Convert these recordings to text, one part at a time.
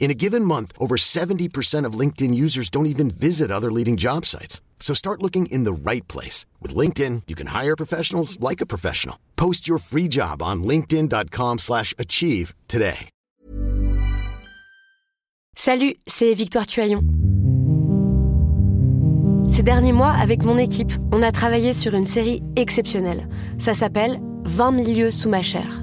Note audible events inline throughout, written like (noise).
In a given month, over 70% of LinkedIn users don't even visit other leading job sites. So start looking in the right place. With LinkedIn, you can hire professionals like a professional. Post your free job on linkedin.com slash achieve today. Salut, c'est Victoire Tuaillon. Ces derniers mois, avec mon équipe, on a travaillé sur une série exceptionnelle. Ça s'appelle 20 milieux sous ma chair.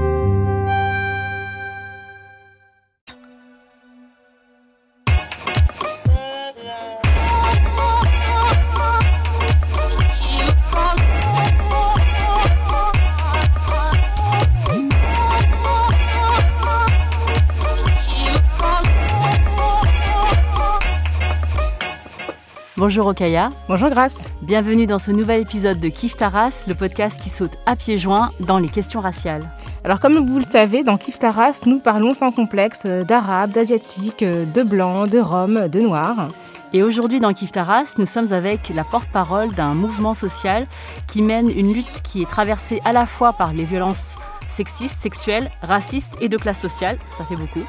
Bonjour Okaya. Bonjour Grace. Bienvenue dans ce nouvel épisode de Kif Taras, le podcast qui saute à pieds joints dans les questions raciales. Alors comme vous le savez, dans Kif Taras, nous parlons sans complexe d'arabes, d'asiatiques, de blancs, de roms, de noirs. Et aujourd'hui dans Kif Taras, nous sommes avec la porte-parole d'un mouvement social qui mène une lutte qui est traversée à la fois par les violences sexistes, sexuelles, racistes et de classe sociale. Ça fait beaucoup.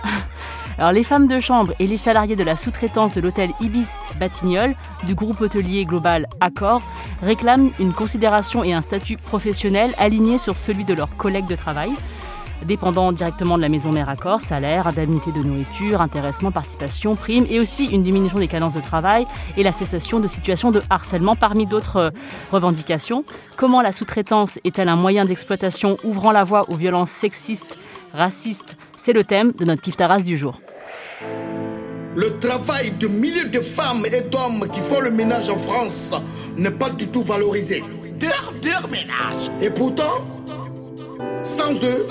(laughs) Les femmes de chambre et les salariés de la sous-traitance de l'hôtel Ibis Batignolles du groupe hôtelier global Accor réclament une considération et un statut professionnel alignés sur celui de leurs collègues de travail dépendant directement de la maison mère Accor, salaire, indemnité de nourriture, intéressement, participation, prime, et aussi une diminution des cadences de travail et la cessation de situations de harcèlement parmi d'autres euh, revendications. Comment la sous-traitance est-elle un moyen d'exploitation ouvrant la voie aux violences sexistes, racistes? C'est le thème de notre Kiftaras du jour. Le travail de milliers de femmes et d'hommes qui font le ménage en France n'est pas du tout valorisé. Leur, leur ménage. Et pourtant, sans eux,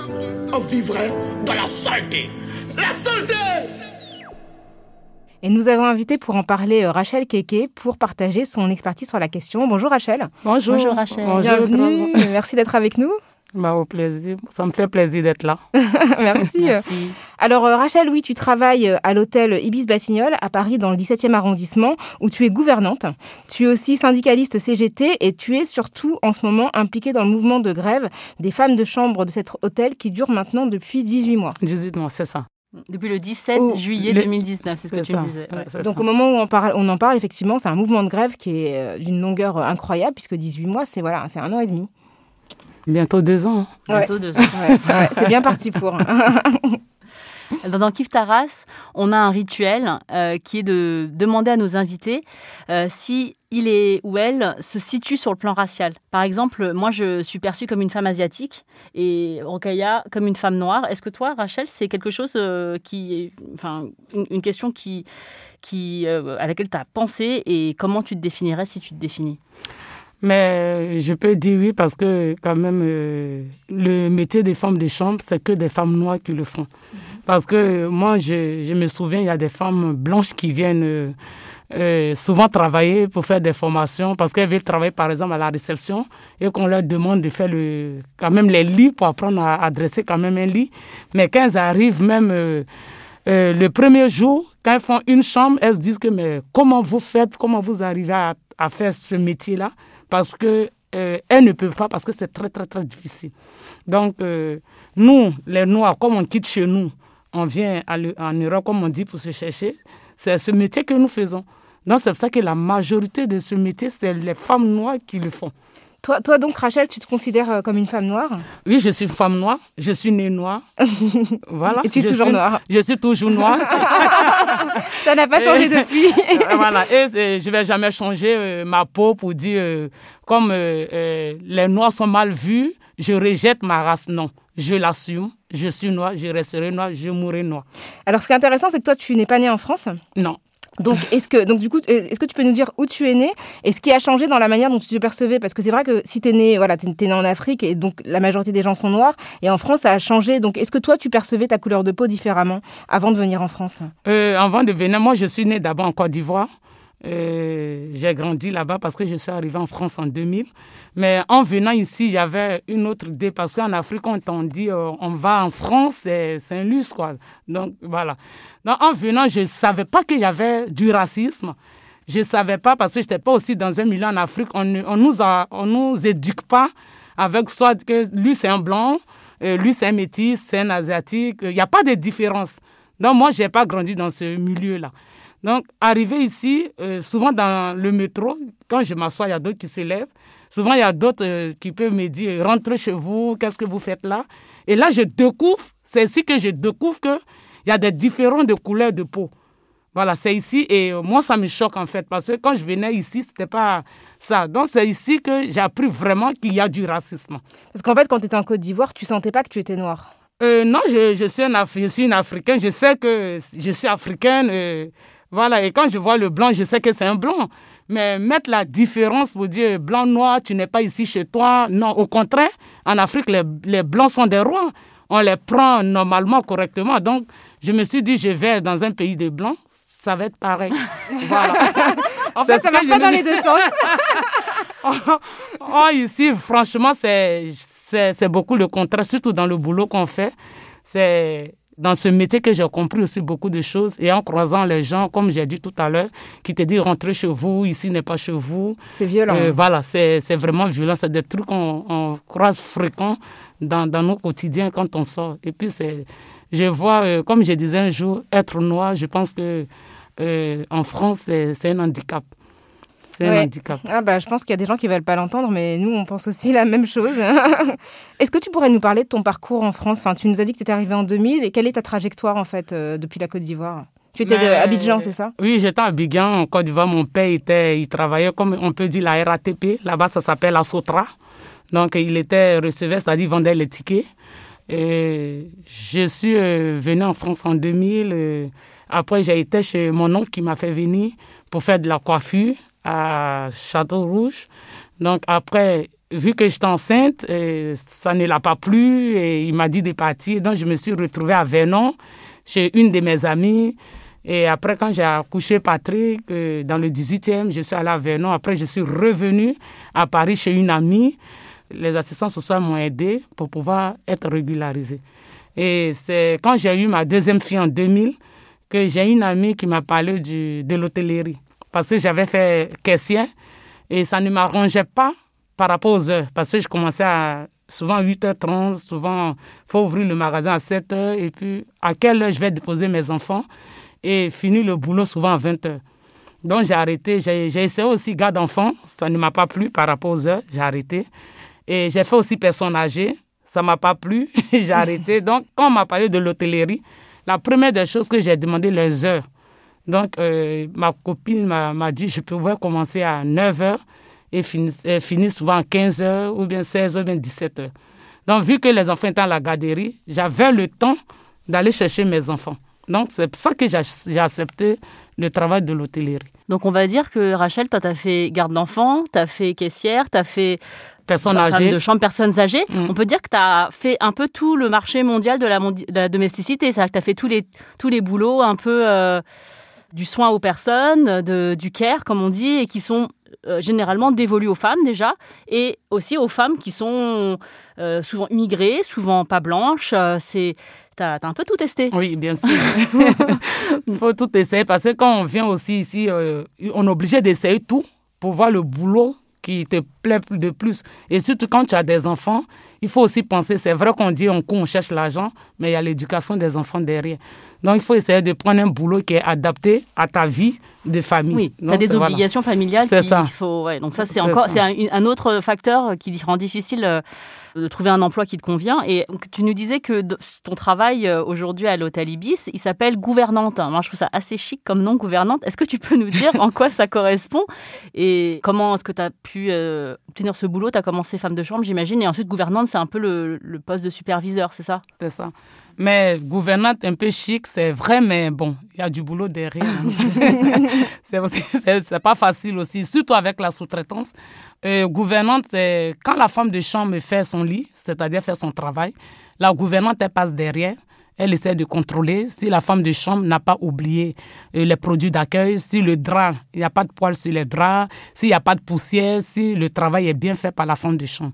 on vivrait dans la saleté. La saleté Et nous avons invité pour en parler euh, Rachel Keke pour partager son expertise sur la question. Bonjour Rachel. Bonjour, Bonjour Rachel. Bonjour, Bienvenue. Merci d'être avec nous. Bah, au plaisir. Ça me fait plaisir d'être là. (laughs) Merci. Merci. Alors, euh, Rachel, oui, tu travailles à l'hôtel Ibis Batignolles à Paris, dans le 17e arrondissement, où tu es gouvernante. Tu es aussi syndicaliste CGT et tu es surtout, en ce moment, impliquée dans le mouvement de grève des femmes de chambre de cet hôtel qui dure maintenant depuis 18 mois. 18 mois, c'est ça. Depuis le 17 oh, juillet le... 2019, c'est ce que tu me disais. Ouais. Donc, ça. au moment où on, parle, on en parle, effectivement, c'est un mouvement de grève qui est euh, d'une longueur incroyable, puisque 18 mois, c'est voilà, c'est un an et demi. Bientôt deux ans. Bientôt ouais. deux ans. Ouais, c'est bien parti pour. (laughs) Dans Kif Taras, on a un rituel euh, qui est de demander à nos invités euh, si il est ou elle se situe sur le plan racial. Par exemple, moi, je suis perçue comme une femme asiatique et Rokaya comme une femme noire. Est-ce que toi, Rachel, c'est quelque chose euh, qui est, enfin, une, question qui, euh, à laquelle tu as pensé et comment tu te définirais si tu te définis? Mais je peux dire oui parce que quand même le métier des femmes de chambre, c'est que des femmes noires qui le font. Parce que moi, je, je me souviens, il y a des femmes blanches qui viennent euh, euh, souvent travailler pour faire des formations parce qu'elles veulent travailler par exemple à la réception et qu'on leur demande de faire le, quand même les lits pour apprendre à, à dresser quand même un lit. Mais quand elles arrivent même euh, le premier jour, quand elles font une chambre, elles se disent que mais comment vous faites, comment vous arrivez à, faire ce métier-là? Parce que elles ne peuvent pas parce que c'est très très très difficile. Donc nous, les Noirs, comme on quitte chez nous, on vient à le, en Europe, comme on dit, pour se chercher, c'est ce métier que nous faisons. Donc c'est pour ça que la majorité de ce métier, c'est les femmes noires qui le font. Toi, toi donc, Rachel, tu te considères comme une femme noire? Oui, je suis une femme noire. Je suis née noire. (laughs) voilà. Et tu es je toujours suis, noire Je suis toujours noire. (laughs) ça n'a pas changé depuis. (laughs) voilà, et, je vais jamais changer ma peau pour dire, comme les Noirs sont mal vus, je rejette ma race. Non, je l'assume. Je suis noir, je resterai noir, je mourrai noir. Alors, ce qui est intéressant, c'est que toi, tu n'es pas né en France Non. Donc, est-ce que, donc, du coup, est-ce que tu peux nous dire où tu es né et ce qui a changé dans la manière dont tu te percevais? Parce que c'est vrai que si tu es né, voilà, es, né en Afrique et donc la majorité des gens sont noirs et en France, ça a changé. Donc, est-ce que toi, tu percevais ta couleur de peau différemment avant de venir en France? Euh, Avant de venir, moi, je suis né d'abord en Côte d'Ivoire. Euh, j'ai grandi là-bas parce que je suis arrivé en France en 2000. Mais en venant ici, j'avais une autre idée parce qu'en Afrique, on t'en dit euh, on va en France, c'est un luxe, quoi. Donc, voilà. Donc, en venant, je ne savais pas qu'il y avait du racisme. Je ne savais pas parce que je n'étais pas aussi dans un milieu en Afrique. On ne nous, nous éduque pas avec soit que lui, c'est un blanc, euh, lui, c'est un métis, c'est un asiatique. Il n'y a pas de différence. Donc, moi, je n'ai pas grandi dans ce milieu-là. Donc, arrivé ici, euh, souvent dans le métro, quand je m'assois, il y a d'autres qui se lèvent. Souvent, il y a d'autres euh, qui peuvent me dire rentrez chez vous, qu'est-ce que vous faites là? Et là, je découvre, c'est ici que je découvre qu'il y a des différents de couleurs de peau. Voilà, c'est ici et euh, moi, ça me choque en fait parce que quand je venais ici, c'était pas ça. Donc, c'est ici que j'ai appris vraiment qu'il y a du racisme. Parce qu'en fait, quand tu étais en Côte d'Ivoire, tu sentais pas que tu étais noire non, je, je, suis un, je suis une Africaine. Je sais que je suis africaine. Voilà, et quand je vois le blanc, je sais que c'est un blanc. Mais mettre la différence pour dire blanc, noir, tu n'es pas ici chez toi, non, au contraire, en Afrique, les, les blancs sont des rois. On les prend normalement, correctement. Donc, je me suis dit, je vais dans un pays de blancs, ça va être pareil. (laughs) voilà. (laughs) en fait, ça marche pas dans les deux sens. (laughs) oh, ici, franchement, c'est beaucoup le contraire, surtout dans le boulot qu'on fait. C'est dans ce métier que j'ai compris aussi beaucoup de choses et en croisant les gens, comme j'ai dit tout à l'heure, qui te disent rentrez chez vous, ici n'est pas chez vous. C'est violent. Euh, voilà, c'est vraiment violent. C'est des trucs qu'on croise fréquents dans, dans, nos quotidiens quand on sort. Et puis, je vois, euh, comme je disais un jour, être noir, je pense que euh, en France, c'est un handicap c'est un handicap. Ah bah, je pense qu'il y a des gens qui ne veulent pas l'entendre, mais nous, on pense aussi (laughs) la même chose. (laughs) Est-ce que tu pourrais nous parler de ton parcours en France? Enfin, Tu nous as dit que tu étais arrivé en 2000, et quelle est ta trajectoire, en fait, euh, depuis la Côte d'Ivoire? Tu étais à Abidjan, c'est ça? Oui, j'étais à Abidjan, en Côte d'Ivoire. Mon père, était, il travaillait, comme on peut dire, la RATP. Là-bas, ça s'appelle la Sotra. Donc, il était receveur, c'est-à-dire vendait les tickets. Et je suis euh, venu en France en 2000. après, j'ai été chez mon oncle qui m'a fait venir pour faire de la coiffure à Château-Rouge. Donc après, vu que j'étais enceinte, et ça ne l'a pas plu et il m'a dit de partir. Donc je me suis retrouvée à Vernon chez une de mes amies. Et après, quand j'ai accouché Patrick euh, dans le 18e, je suis allée à Vernon. Après, je suis revenue à Paris chez une amie. Les assistants sociaux m'ont aidé pour pouvoir être régularisée. Et c'est quand j'ai eu ma deuxième fille en 2000 que j'ai une amie qui m'a parlé de l'hôtellerie parce que j'avais fait caissier et ça ne m'arrangeait pas par rapport aux heures parce que je commençais à souvent 8h30, souvent il faut ouvrir le magasin à 7h et puis à quelle heure je vais déposer mes enfants et finir le boulot souvent à 20h. Donc j'ai arrêté, j'ai essayé aussi garde d'enfants, ça ne m'a pas plu par rapport aux heures, j'ai arrêté. Et j'ai fait aussi personne âgée, ça m'a pas plu, (laughs) j'ai arrêté. Donc quand on m'a parlé de l'hôtellerie, la première des choses que j'ai demandé les heures. Donc, euh, ma copine m'a dit je pouvais commencer à 9 h et finir, souvent à 15 h ou bien 16 h ou bien 17 h. Donc, vu que les enfants étaient à la garderie, j'avais le temps d'aller chercher mes enfants. Donc, c'est pour ça que j'ai accepté le travail de l'hôtellerie. Donc, on va dire que Rachel, toi, tu as fait garde d'enfants, tu as fait caissière, tu as fait personnes âgées. de chambre personnes âgées. Mm. On peut dire que tu as fait un peu tout le marché mondial de la, de domesticité. C'est-à-dire que tu as fait tous les, tous les boulots un peu. Euh, du soin aux personnes, du care, comme on dit, et qui sont euh, généralement dévolus aux femmes déjà, et aussi aux femmes qui sont euh, souvent immigrées, souvent pas blanches. Euh, c'est T'as as un peu tout testé. Oui, bien sûr. Il (laughs) faut tout essayer parce que quand on vient aussi ici, on est obligé d'essayer tout pour voir le boulot qui te plaît de plus. Et surtout quand tu as des enfants, il faut aussi penser, c'est vrai qu'on dit on on cherche l'argent, mais il y a l'éducation des enfants derrière. Donc il faut essayer de prendre un boulot qui est adapté à ta vie de famille. Oui, tu as des obligations familiales. C'est ça. Faut, ouais, donc ça c'est encore c'est un, un, autre facteur qui rend difficile euh, de trouver un emploi qui te convient. Et tu nous disais que ton travail euh, aujourd'hui à l'hôtel Ibis, il s'appelle gouvernante. Moi, je trouve ça assez chic comme nom, gouvernante. Est-ce que tu peux nous dire (laughs) en quoi ça correspond et comment est-ce que tu as pu euh, obtenir ce boulot? Tu as commencé femme de chambre, j'imagine, et ensuite gouvernante, c'est un peu le, le poste de superviseur, c'est ça? C'est ça. Mais gouvernante un peu chic, c'est vrai, mais bon, y a du boulot derrière. (laughs) c'est pas facile aussi, surtout avec la sous-traitance. Euh, gouvernante, quand la femme de chambre fait son lit, c'est-à-dire fait son travail, la gouvernante, elle passe derrière. Elle essaie de contrôler si la femme de chambre n'a pas oublié euh, les produits d'accueil, si le drap, il n'y a pas de poils sur les draps, s'il n'y a pas de poussière, si le travail est bien fait par la femme de chambre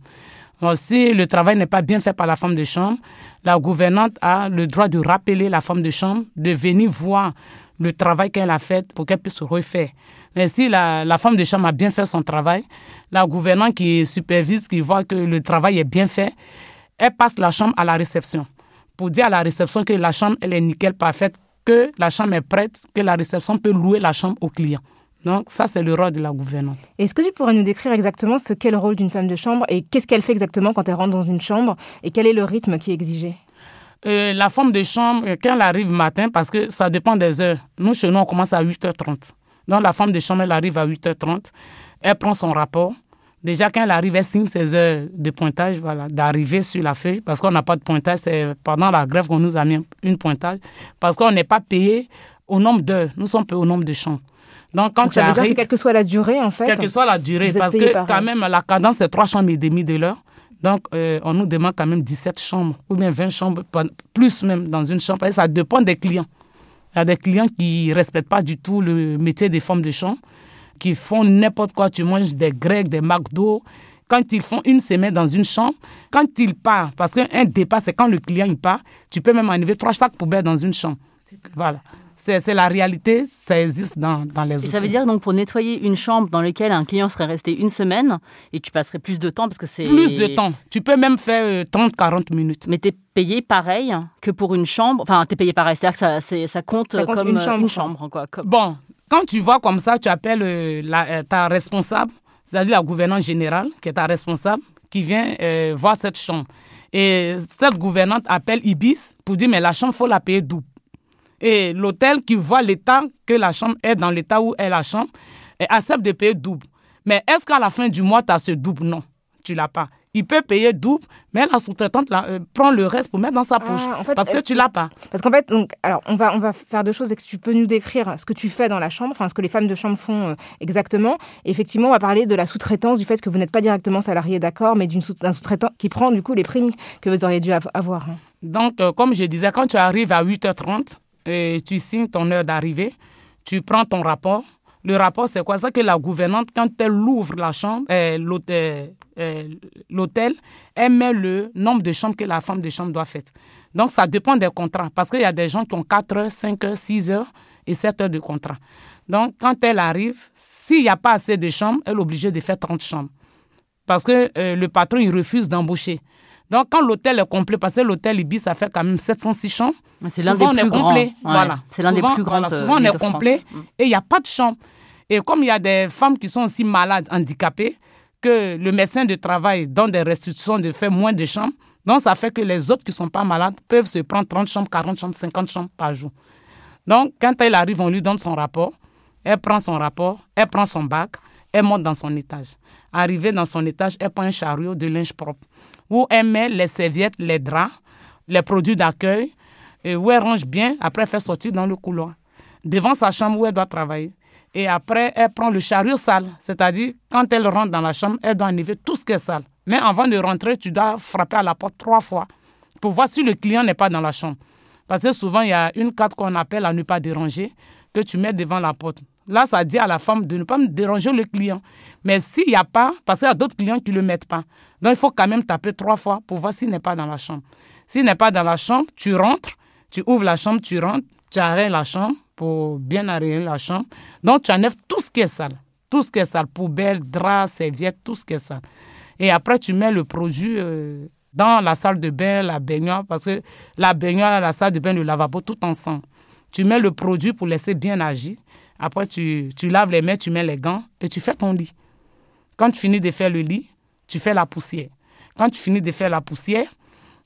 si le travail n'est pas bien fait par la femme de chambre, la gouvernante a le droit de rappeler la femme de chambre de venir voir le travail qu'elle a fait pour qu'elle puisse refaire. Mais si la, femme de chambre a bien fait son travail, la gouvernante qui supervise, qui voit que le travail est bien fait, elle passe la chambre à la réception pour dire à la réception que la chambre est nickel parfaite, que la chambre est prête, que la réception peut louer la chambre au client. Donc ça, c'est le rôle de la gouvernante. Est-ce que tu pourrais nous décrire exactement ce qu'est le rôle d'une femme de chambre et qu'est-ce qu'elle fait exactement quand elle rentre dans une chambre et quel est le rythme qui est exigé? Euh, La femme de chambre, quand elle arrive matin, parce que ça dépend des heures. Nous, chez nous, on commence à 8h30. Donc la femme de chambre, elle arrive à 8h30. Elle prend son rapport. Déjà, quand elle arrive, elle signe ses heures de pointage, voilà, d'arriver sur la feuille, parce qu'on n'a pas de pointage. C'est pendant la grève qu'on nous a mis une pointage, parce qu'on n'est pas payé au nombre d'heures. Nous sommes payés au nombre de chambres. Donc, quand tu arrives, quelle que soit la durée, en fait. Quelle que soit la durée, parce que quand même, la cadence, c'est trois chambres et demie de l'heure. Donc, euh, on nous demande quand même 17 chambres ou bien 20 chambres, plus même dans une chambre. Et ça dépend des clients. Il y a des clients qui ne respectent pas du tout le métier des femmes de chambre, qui font n'importe quoi. Tu manges des grecs, des McDo. Quand ils font une semaine dans une chambre, quand ils partent, parce qu'un départ, c'est quand le client il part, tu peux même enlever trois sacs poubelles dans une chambre. Voilà c'est la réalité, ça existe dans, dans les Et ça veut dire donc pour nettoyer une chambre dans laquelle un client serait resté une semaine et tu passerais plus de temps parce que c'est... Plus de temps. Tu peux même faire 30-40 euh, minutes. Mais tu es payé pareil que pour une chambre. Enfin, tu es payé pareil, c'est-à-dire que ça, ça, compte, comme une chambre. Une chambre quoi. Bon, quand tu vois comme ça, tu appelles euh, la, euh, ta responsable, c'est-à-dire la gouvernante générale, qui est ta responsable, qui vient voir cette chambre. Et cette gouvernante appelle Ibis pour dire, mais la chambre, il faut la payer double. Et l'hôtel qui voit l'état que la chambre est dans l'état où est la chambre accepte de payer double. Mais est-ce qu'à la fin du mois, tu as ce double? Non, tu l'as pas. Il peut payer double, mais la sous-traitante euh, prend le reste pour mettre dans sa poche. Ah, parce que tu l'as pas. Parce qu'en fait, donc, alors, on va, on va faire deux choses. Est-ce que tu peux nous décrire ce que tu fais dans la chambre, enfin, ce que les femmes de chambre font euh, exactement? Effectivement, on va parler de la sous-traitance, du fait que vous n'êtes pas directement salarié, d'accord, mais d'un sous-traitant qui prend du coup les primes que vous auriez dû avoir. Hein. Donc, euh, comme je disais, quand tu arrives à 8h30, tu signes ton heure d'arrivée, tu prends ton rapport. Le rapport, c'est quoi? Ça que la gouvernante, quand elle ouvre la chambre, euh, euh, l'hôtel, elle met le nombre de chambres que la femme de chambre doit faire. Donc, ça dépend des contrats. Parce qu'il y a des gens qui ont 4 heures, 5 heures, 6 heures et 7 heures de contrat. Donc, quand elle arrive, s'il n'y a pas assez de chambres, elle est obligée de faire 30 chambres. Parce que euh, le patron, il refuse d'embaucher. Donc, quand l'hôtel est complet, parce que l'hôtel Ibis, ça fait quand même 706 chambres. C'est l'un des plus grands. Voilà. C'est l'un des plus grands. Voilà, souvent, on est complet mm. et il n'y a pas de chambre. Et comme il y a des femmes qui sont aussi malades, handicapées, que le médecin de travail donne des restrictions de faire moins de chambres, donc ça fait que les autres qui ne sont pas malades peuvent se prendre 30 chambres, 40 chambres, 50 chambres par jour. Donc, quand elle arrive, on lui donne son rapport. Elle prend son rapport, elle prend son bac, elle monte dans son étage. Arrivée dans son étage, elle prend un chariot de linge propre où elle met les serviettes, les draps, les produits d'accueil, où elle range bien, après elle fait sortir dans le couloir, devant sa chambre où elle doit travailler. Et après, elle prend le chariot sale, c'est-à-dire quand elle rentre dans la chambre, elle doit enlever tout ce qui est sale. Mais avant de rentrer, tu dois frapper à la porte trois fois pour voir si le client n'est pas dans la chambre. Parce que souvent, il y a une carte qu'on appelle à ne pas déranger que tu mets devant la porte. Là, ça dit à la femme de ne pas déranger le client. Mais s'il n'y a pas, parce qu'il y a d'autres clients qui ne le mettent pas. Donc, il faut quand même taper trois fois pour voir s'il n'est pas dans la chambre. S'il n'est pas dans la chambre, tu rentres, tu ouvres la chambre, tu rentres, tu arrêtes la chambre pour bien arrêter la chambre. Donc, tu enlèves tout ce qui est sale. Tout ce qui est sale, poubelle, drap, serviette, tout ce qui est sale. Et après, tu mets le produit euh, dans la salle de bain, la baignoire, parce que la baignoire, la salle de bain, le lavabo, tout ensemble. Tu mets le produit pour laisser bien agir. Après, tu, tu laves les mains, tu mets les gants et tu fais ton lit. Quand tu finis de faire le lit, tu fais la poussière. Quand tu finis de faire la poussière,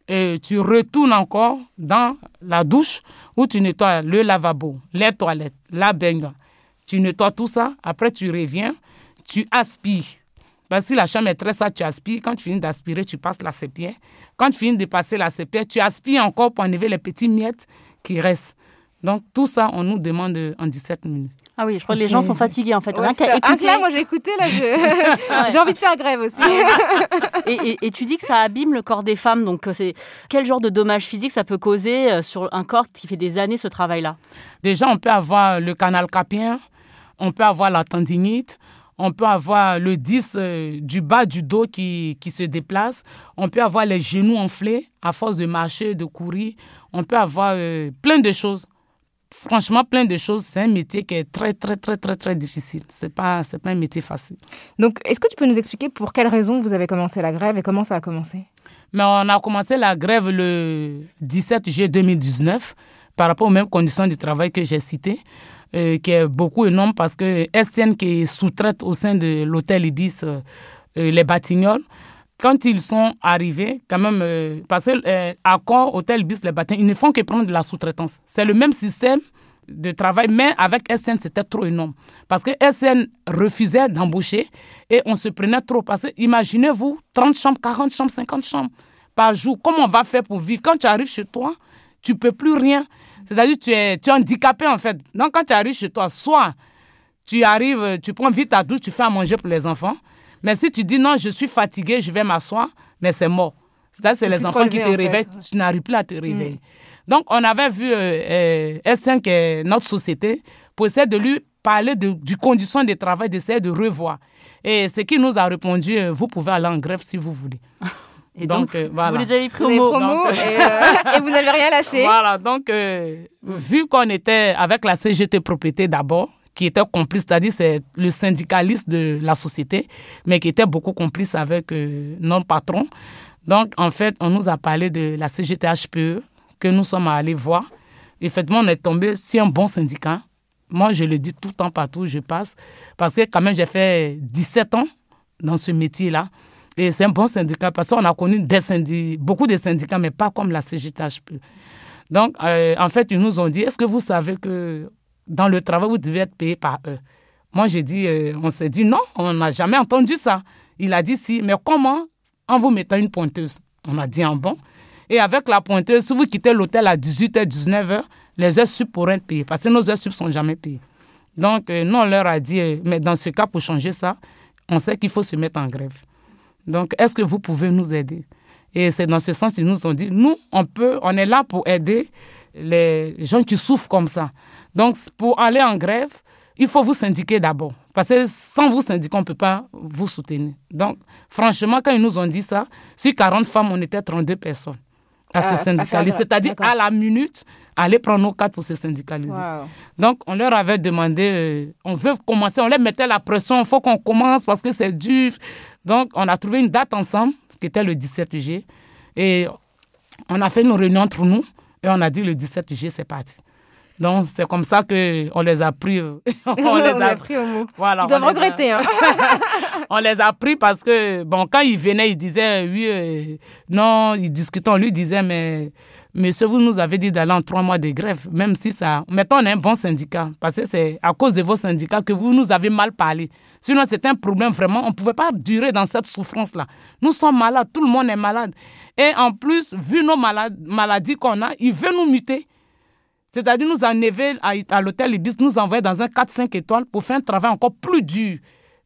et tu retournes encore dans la douche où tu nettoies le lavabo, les toilettes, la baignoire. Tu nettoies tout ça. Après, tu reviens, tu aspires. Parce que la chambre est très sale, tu aspires. Quand tu finis d'aspirer, tu passes la sépière. Quand tu finis de passer la sépière, tu aspires encore pour enlever les petits miettes qui restent. Donc, tout ça, on nous demande en 17 minutes. Ah oui, je crois que les gens sont fatigués en fait. Ouais, Rien écouter... là, moi j'ai écouté, là, (laughs) j'ai envie de faire grève aussi. (laughs) et, et, tu dis que ça abîme le corps des femmes, donc euh, c'est quel genre de dommages physiques ça peut causer euh, sur un corps qui fait des années ce travail-là? Déjà, on peut avoir le canal capien, on peut avoir la tendinite, on peut avoir le disque euh, du bas du dos qui, qui, se déplace, on peut avoir les genoux enflés à force de marcher, de courir, on peut avoir plein de choses franchement plein de choses. C'est un métier qui est très, très, très, très, très difficile. Ce n'est pas, pas un métier facile. Donc, est-ce que tu peux nous expliquer pour quelles raisons vous avez commencé la grève et comment ça a commencé? Mais on a commencé la grève le 17 juillet 2019 par rapport aux mêmes conditions de travail que j'ai citées. Euh, qui est beaucoup énorme parce que STN qui sous-traite au sein de l'hôtel Ibis euh, euh, les Batignolles, quand ils sont arrivés, quand même, parce que Accor, Hôtel Bis, les bâtiments, ils ne font que prendre de la sous-traitance. C'est le même système de travail, mais avec SN, c'était trop énorme. Parce que SN refusait d'embaucher et on se prenait trop. Parce que imaginez-vous, 30 chambres, 40 chambres, 50 chambres par jour. Comment on va faire pour vivre? Quand tu arrives chez toi, tu peux plus rien. C'est-à-dire tu es, tu es handicapé en fait. Donc quand tu arrives chez toi, soit tu arrives, tu prends vite ta douche, tu fais à manger pour les enfants, mais si tu dis non, je suis fatigué, je vais m'asseoir, mais c'est mort. C'est-à-dire c'est les enfants qui te réveillent, tu n'arrives plus à te réveiller. Mm. Donc, on avait vu euh, euh S5, notre société, pour essayer de lui parler de, du condition de travail, d'essayer de revoir. Et ce qui nous a répondu, euh, vous pouvez aller en grève si vous voulez. (laughs) Et donc, euh, voilà. vous les avez pris au mot. et, (laughs) et, vous n'avez rien lâché. Voilà, donc, vu qu'on était avec la CGT Propriété d'abord, qui était complice, c'est-à-dire c'est le syndicaliste de la société, mais qui était beaucoup complice avec euh, notre patron. Donc, en fait, on nous a parlé de la CGTHPE que nous sommes allés voir. Effectivement, on est tombé sur un bon syndicat. Moi, je le dis tout le temps, partout où je passe, parce que quand même, j'ai fait 17 ans dans ce métier-là. Et c'est un bon syndicat parce qu'on a connu beaucoup de syndicats, mais pas comme la CGTHPE. Donc, euh, en fait, ils nous ont dit, est-ce que vous savez que dans le travail, vous devez être payé par eux? Moi, j'ai dit, euh, on s'est dit non, on n'a jamais entendu ça. Il a dit si, mais comment en vous mettant une pointeuse? On a dit en bon. Et avec la pointeuse, si vous quittez l'hôtel à 18h, 19h, les heures sup pourraient être payées parce que nos heures sup ne sont jamais payées. Donc, euh, nous, on leur a dit, mais dans ce cas, pour changer ça, on sait qu'il faut se mettre en grève. Donc, est-ce que vous pouvez nous aider? Et c'est dans ce sens qu'ils nous ont dit, nous, on peut, on est là pour aider les gens qui souffrent comme ça. Donc, pour aller en grève, il faut vous syndiquer d'abord. Parce que sans vous syndiquer, on ne peut pas vous soutenir. Donc, franchement, quand ils nous ont dit ça, sur 40 femmes, on était 32 personnes à se ah, syndicaliser. C'est-à-dire à la minute, aller prendre nos cartes pour se syndicaliser. Donc, on leur avait demandé, euh, on veut commencer, on leur mettait la pression, il faut qu'on commence parce que c'est dur. Donc, on a trouvé une date ensemble, qui était le 17 juillet. Et on a fait une réunion entre nous et on a dit le 17 juillet, c'est parti. Donc, c'est comme ça qu'on les a pris. Euh, (laughs) on les a, pris au mot. Voilà, ils doivent regretter. Hein. (laughs) on les a pris parce que, bon, quand ils venaient, ils disaient, oui, euh, non, ils discutaient, on lui disait, mais monsieur, vous nous avez dit d'aller en trois mois de grève, même si ça. Mettons, on est un bon syndicat, parce que c'est à cause de vos syndicats que vous nous avez mal parlé. Sinon, c'est un problème vraiment. On ne pouvait pas durer dans cette souffrance-là. Nous sommes malades, tout le monde est malade. Et en plus, vu nos maladies qu'on a, ils veulent nous muter. C'est-à-dire nous enlever à, à l'hôtel Ibis, nous envoyer dans un 4-5 étoiles pour faire un travail encore plus dur.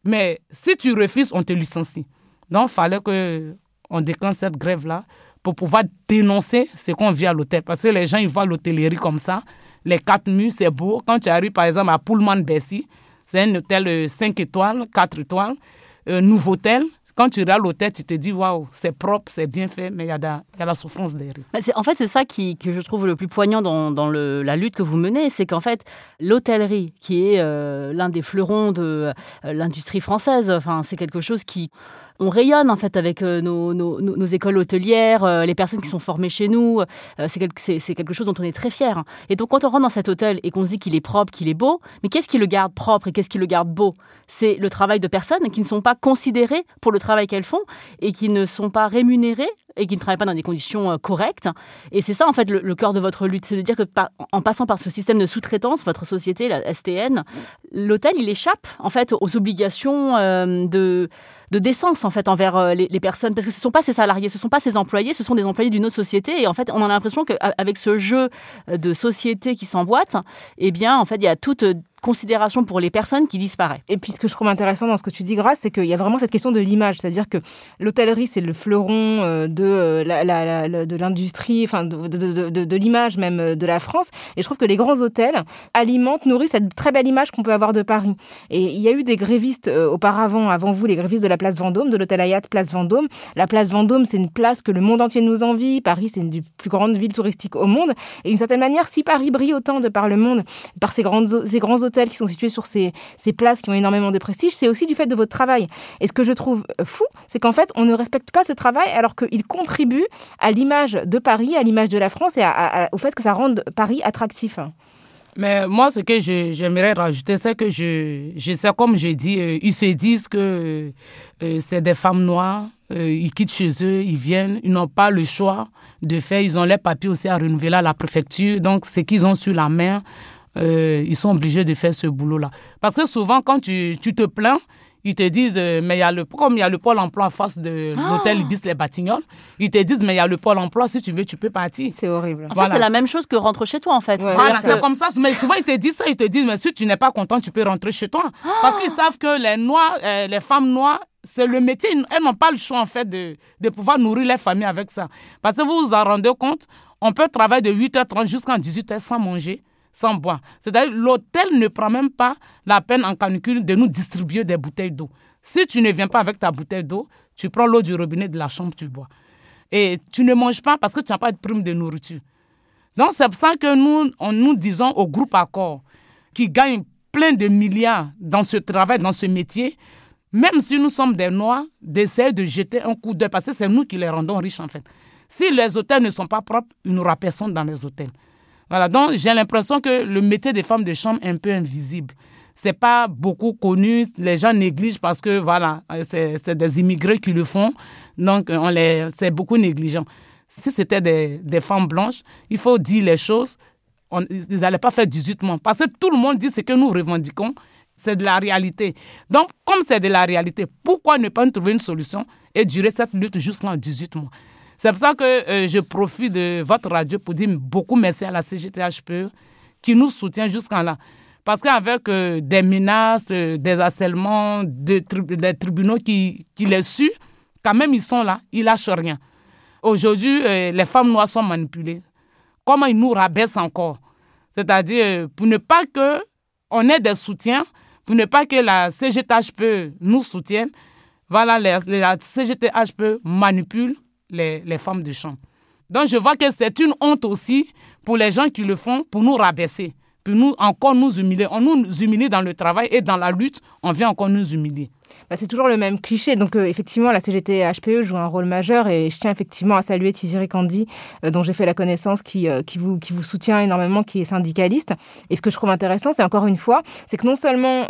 Mais si tu refuses, on te licencie. Donc, il fallait qu'on déclenche cette grève-là pour pouvoir dénoncer ce qu'on vit à l'hôtel. Parce que les gens, ils voient l'hôtellerie comme ça. Les quatre murs, c'est beau. Quand tu arrives, par exemple, à Pullman-Bessie, c'est un hôtel 5 étoiles, 4 étoiles, un nouveau hôtel. Quand tu regardes l'hôtel, tu te dis, waouh, c'est propre, c'est bien fait, mais il y, a la souffrance derrière. En fait, c'est ça qui, que je trouve le plus poignant dans, la lutte que vous menez, c'est qu'en fait, l'hôtellerie, qui est euh, l'un des fleurons de euh, l'industrie française, enfin, c'est quelque chose qui on rayonne en fait avec euh, nos, écoles hôtelières, euh, les personnes qui sont formées chez nous. Euh, c'est quelque, quelque, chose dont on est très fier. Et donc quand on rentre dans cet hôtel et qu'on se dit qu'il est propre, qu'il est beau, mais qu'est-ce qui le garde propre et qu'est-ce qui le garde beau? C'est le travail de personnes qui ne sont pas considérées pour le travail qu'elles font et qui ne sont pas rémunérées et qui ne travaillent pas dans des conditions correctes. Et c'est ça en fait le, cœur de votre lutte, c'est de dire que en passant par ce système de sous-traitance, votre société, la STN, l'hôtel il échappe en fait aux obligations de de décence en fait envers euh, les, personnes. Parce que ce ne sont pas ses salariés, ce sont pas ses employés, ce sont des employés d'une autre société. Et en fait on a l'impression qu'avec ce jeu de société qui s'emboîte, eh bien en fait il y a toute considération pour les personnes qui disparaissent. Et puis ce que je trouve intéressant dans ce que tu dis, Grâce, c'est qu'il y a vraiment cette question de l'image, c'est-à-dire que l'hôtellerie, c'est le fleuron euh, de euh, de l'industrie, enfin de, l'image même euh, de la France. Et je trouve que les grands hôtels alimentent, nourrissent cette très belle image qu'on peut avoir de Paris. Et il y a eu des grévistes auparavant, avant vous, les grévistes de la place Vendôme, de l'hôtel Hayat Place Vendôme. La place Vendôme, c'est une place que le monde entier nous envie. Paris, c'est une des plus grandes villes touristiques au monde. Et d'une certaine manière, si Paris brille autant de par le monde, par ces grands hôtels, qui sont situés sur ces, ces places qui ont énormément de prestige, c'est aussi du fait de votre travail. Et ce que je trouve fou, c'est qu'en fait, on ne respecte pas ce travail alors qu'il contribue à l'image de Paris, à l'image de la France et au fait que ça rende Paris attractif. Mais moi, ce que j'aimerais rajouter, c'est que je, je sais, comme je dis, euh, ils se disent que euh, c'est des femmes noires, euh, ils quittent chez eux, ils viennent, ils n'ont pas le choix de faire, ils ont les papiers aussi à renouveler à la préfecture, donc ce qu'ils ont sur la main, euh, ils sont obligés de faire ce boulot-là. Parce que souvent, quand tu, tu te plains, ils te disent, euh, mais il y a le, comme il y a le pôle emploi en face de ah. l'hôtel Ibis Les Batignolles, ils te disent, mais il y a le pôle emploi, si tu veux, tu peux partir. C'est horrible. En fait, c'est la même chose que rentre chez toi, en fait. Voilà, c'est comme ça. Mais souvent, ils te disent ça, ils te disent, mais si tu n'es pas content, tu peux rentrer chez toi. Ah. Parce qu'ils savent que les Noirs, euh, les femmes noires, c'est le métier, elles n'ont pas le choix, en fait, de, de pouvoir nourrir les familles avec ça. Parce que vous vous en rendez compte, on peut travailler de 8h30 jusqu'à 18h sans manger sans boire. C'est-à-dire l'hôtel ne prend même pas la peine en canicule de nous distribuer des bouteilles d'eau. Si tu ne viens pas avec ta bouteille d'eau, tu prends l'eau du robinet de la chambre, tu bois. Et tu ne manges pas parce que tu n'as pas de prime de nourriture. Donc c'est pour ça que nous, on, nous disons au groupe Accord, qui gagne plein de milliards dans ce travail, dans ce métier, même si nous sommes des Noirs, d'essayer de jeter un coup d'œil, parce que c'est nous qui les rendons riches en fait. Si les hôtels ne sont pas propres, il n'y aura personne dans les hôtels. Voilà, donc j'ai l'impression que le métier des femmes de chambre est un peu invisible. C'est pas beaucoup connu, les gens négligent parce que voilà, c'est des immigrés qui le font, donc on les, c'est beaucoup négligent. Si c'était des, des, femmes blanches, il faut dire les choses. On, ils n'allaient pas faire 18 mois. Parce que tout le monde dit ce que nous revendiquons, c'est de la réalité. Donc, comme c'est de la réalité, pourquoi ne pas trouver une solution et durer cette lutte jusqu'en 18 mois? C'est pour ça que euh, je profite de votre radio pour dire beaucoup merci à la CGTHPE qui nous soutient jusqu'à là. Parce qu'avec euh, des menaces, euh, des harcèlements, des, tribunaux qui, qui les suent, quand même ils sont là, ils lâchent rien. Aujourd'hui, les femmes noires sont manipulées. Comment ils nous rabaissent encore? C'est-à-dire, pour ne pas que on ait des soutiens, pour ne pas que la CGTHPE nous soutienne, voilà, la CGTHPE manipule les, femmes de chambre. Donc je vois que c'est une honte aussi pour les gens qui le font pour nous rabaisser, pour nous encore nous humilier. On nous humilie dans le travail et dans la lutte, on vient encore nous humilier. Bah, c'est toujours le même cliché. Donc, euh, effectivement, la CGT HPE joue un rôle majeur et je tiens effectivement à saluer Tiziri Kandi, euh, dont j'ai fait la connaissance, qui, euh, qui, vous, qui vous soutient énormément, qui est syndicaliste. Et ce que je trouve intéressant, c'est encore une fois, c'est que non seulement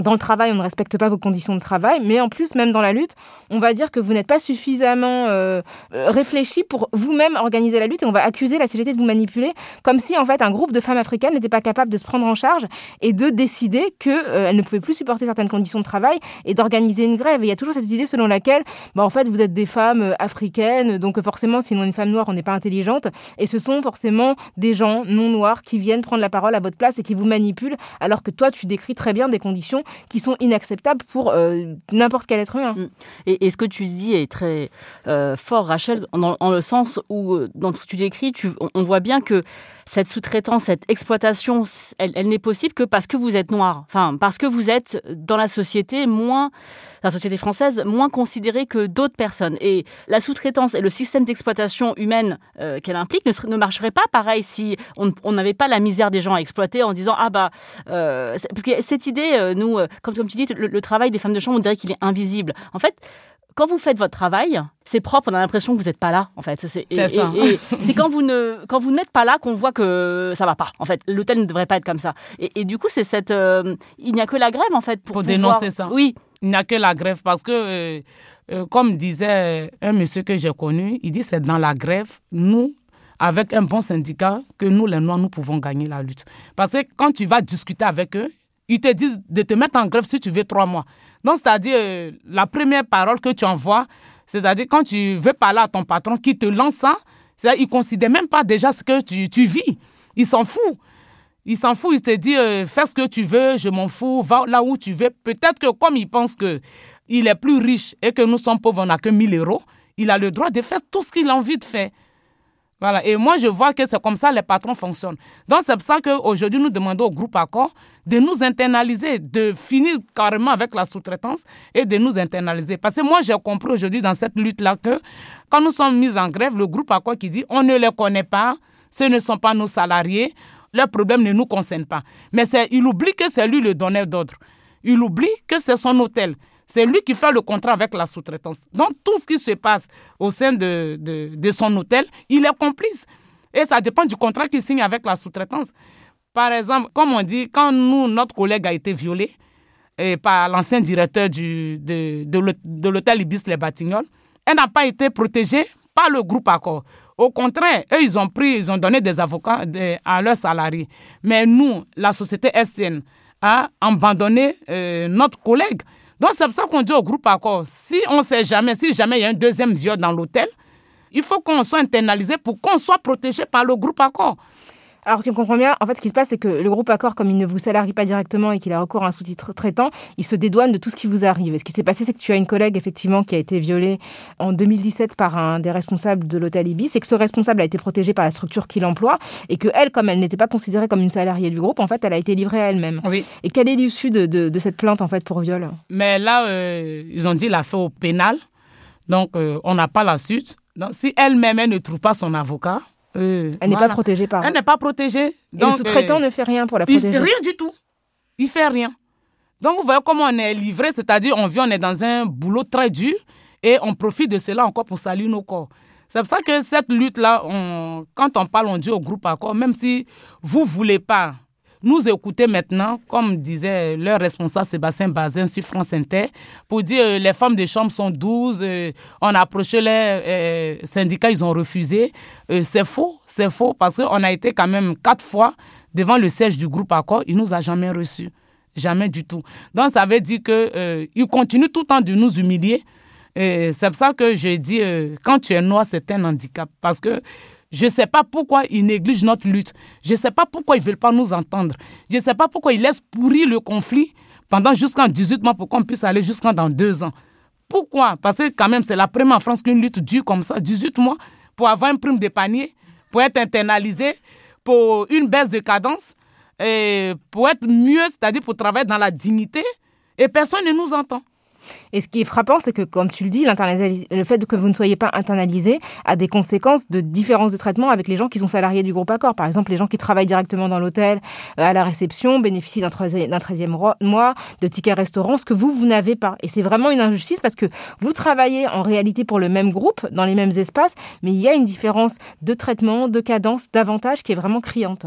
dans le travail, on ne respecte pas vos conditions de travail, mais en plus, même dans la lutte, on va dire que vous n'êtes pas suffisamment euh, euh, réfléchi pour vous-même organiser la lutte et on va accuser la CGT de vous manipuler, comme si en fait un groupe de femmes africaines n'était pas capable de se prendre en charge et de décider qu'elles euh, ne pouvaient plus supporter certaines conditions de travail et d'organiser une grève. Il y a toujours cette idée selon laquelle, bah, en fait, vous êtes des femmes africaines, donc forcément, si on est une femme noire, on n'est pas intelligente, et ce sont forcément des gens non noirs qui viennent prendre la parole à votre place et qui vous manipulent, alors que toi, tu décris très bien des conditions qui sont inacceptables pour euh, n'importe quel être humain. Mm. Et, ce que tu dis est très euh, fort, Rachel, en, le sens où, euh, dans ce que tu décris, on voit bien que cette sous-traitance, cette exploitation, elle, n'est possible que parce que vous êtes noir. Enfin, parce que vous êtes dans la société moins, la société française, moins considérée que d'autres personnes. Et la sous-traitance et le système d'exploitation humaine qu'elle implique ne, ne marcherait pas pareil si on n'avait pas la misère des gens à exploiter en disant ah bah parce que cette idée, euh, nous, comme, comme tu dis, le, le travail des femmes de chambre, on dirait qu'il est invisible. En fait, quand vous faites votre travail, c'est propre, on a l'impression que vous n'êtes pas là, en fait. C'est ça. Et, (laughs) c'est quand vous ne, quand vous n'êtes pas là qu'on voit que ça va pas. En fait, l'hôtel ne devrait pas être comme ça. Et, du coup, c'est cette, euh, il n'y a que la grève, en fait, pour, dénoncer ça. Oui. Il n'y a que la grève parce que, euh, euh, comme disait un monsieur que j'ai connu, il dit c'est dans la grève, nous, avec un bon syndicat, que nous, les Noirs, nous pouvons gagner la lutte. Parce que quand tu vas discuter avec eux, ils te disent de te mettre en grève si tu veux trois mois. Donc, c'est-à-dire, euh, la première parole que tu envoies, c'est-à-dire quand tu veux parler à ton patron qui te lance ça, il ne considère même pas déjà ce que tu, tu vis. Il s'en fout. Il s'en fout, il te dit euh, fais ce que tu veux, je m'en fous, va là où tu veux. Peut-être que comme il pense que il est plus riche et que nous sommes pauvres, on n'a que 1000 euros, il a le droit de faire tout ce qu'il a envie de faire. Voilà. Et moi, je vois que c'est comme ça les patrons fonctionnent. Donc, c'est pour ça qu'aujourd'hui, nous demandons au groupe Accord de nous internaliser, de finir carrément avec la sous-traitance et de nous internaliser. Parce que moi, j'ai compris aujourd'hui dans cette lutte-là que quand nous sommes mis en grève, le groupe Accord qui dit on ne les connaît pas, ce ne sont pas nos salariés, leurs problèmes ne nous concernent pas. Mais il oublie que c'est lui le donneur d'ordre. Il oublie que c'est son hôtel. C'est lui qui fait le contrat avec la sous-traitance. Donc, tout ce qui se passe au sein de, son hôtel, il est complice. Et ça dépend du contrat qu'il signe avec la sous-traitance. Par exemple, comme on dit, quand nous, notre collègue a été violé et par l'ancien directeur de, l'hôtel Ibis Les Batignolles, elle n'a pas été protégée par le groupe Accord. Au contraire, eux, ils ont pris, ils ont donné des avocats à leurs salariés. Mais nous, la société SN, a abandonné euh, notre collègue. Donc c'est pour ça qu'on dit au groupe Accord, si on ne sait jamais, si jamais il y a un deuxième viol dans l'hôtel, il faut qu'on soit internalisé pour qu'on soit protégé par le groupe Accord. Alors, si on comprend bien, en fait, ce qui se passe, c'est que le groupe Accord, comme il ne vous salarie pas directement et qu'il a recours à un sous-titre traitant, il se dédouane de tout ce qui vous arrive. Et ce qui s'est passé, c'est que tu as une collègue, effectivement, qui a été violée en 2017 par un des responsables de l'hôtel Ibis, et que ce responsable a été protégé par la structure qu'il emploie, et que elle, comme elle n'était pas considérée comme une salariée du groupe, en fait, elle a été livrée à elle-même. Oui. Et quelle est l'issue de, de, cette plainte, en fait, pour viol? Mais là, euh, ils ont dit l'affaire au pénal, donc euh, on n'a pas la suite. Donc, si elle-même, elle ne trouve pas son avocat, euh, elle n'est pas protégée par. Elle n'est pas protégée. Donc, le sous-traitant euh, ne fait rien pour la protéger. rien du tout. Il fait rien. Donc vous voyez comment on est livré, c'est-à-dire on vit, on est dans un boulot très dur et on profite de cela encore pour saluer nos corps. C'est pour ça que cette lutte-là, quand on parle, on dit au groupe accord, même si vous ne voulez pas nous écouter maintenant, comme disait leur responsable Sébastien Bazin sur France Inter, pour dire euh, les femmes de chambre sont 12, euh, on a approché les euh, syndicats, ils ont refusé. c'est faux, c'est faux, parce qu'on a été quand même quatre fois devant le siège du groupe Accord, il nous a jamais reçus. Jamais du tout. Donc ça veut dire qu'ils continuent tout le temps de nous humilier. C'est pour ça que je dis, quand tu es noir, c'est un handicap. Parce que je ne sais pas pourquoi ils négligent notre lutte. Je ne sais pas pourquoi ils ne veulent pas nous entendre. Je ne sais pas pourquoi ils laissent pourrir le conflit pendant jusqu'en 18 mois pour qu'on puisse aller jusqu'en dans deux ans. Pourquoi? Parce que quand même, c'est la première en France qu'une lutte dure comme ça, 18 mois, pour avoir une prime de panier, pour être internalisé, pour une baisse de cadence, pour être mieux, c'est-à-dire pour travailler dans la dignité, et personne ne nous entend. Et ce qui est frappant, c'est que, comme tu le dis, le fait que vous ne soyez pas internalisé a des conséquences de différences de traitement avec les gens qui sont salariés du groupe Accord. Par exemple, les gens qui travaillent directement dans l'hôtel, euh, à la réception, bénéficient d'un 13e mois, de tickets restaurant, ce que vous, vous n'avez pas. Et c'est vraiment une injustice parce que vous travaillez en réalité pour le même groupe, dans les mêmes espaces, mais il y a une différence de traitement, de cadence, d'avantage qui est vraiment criante.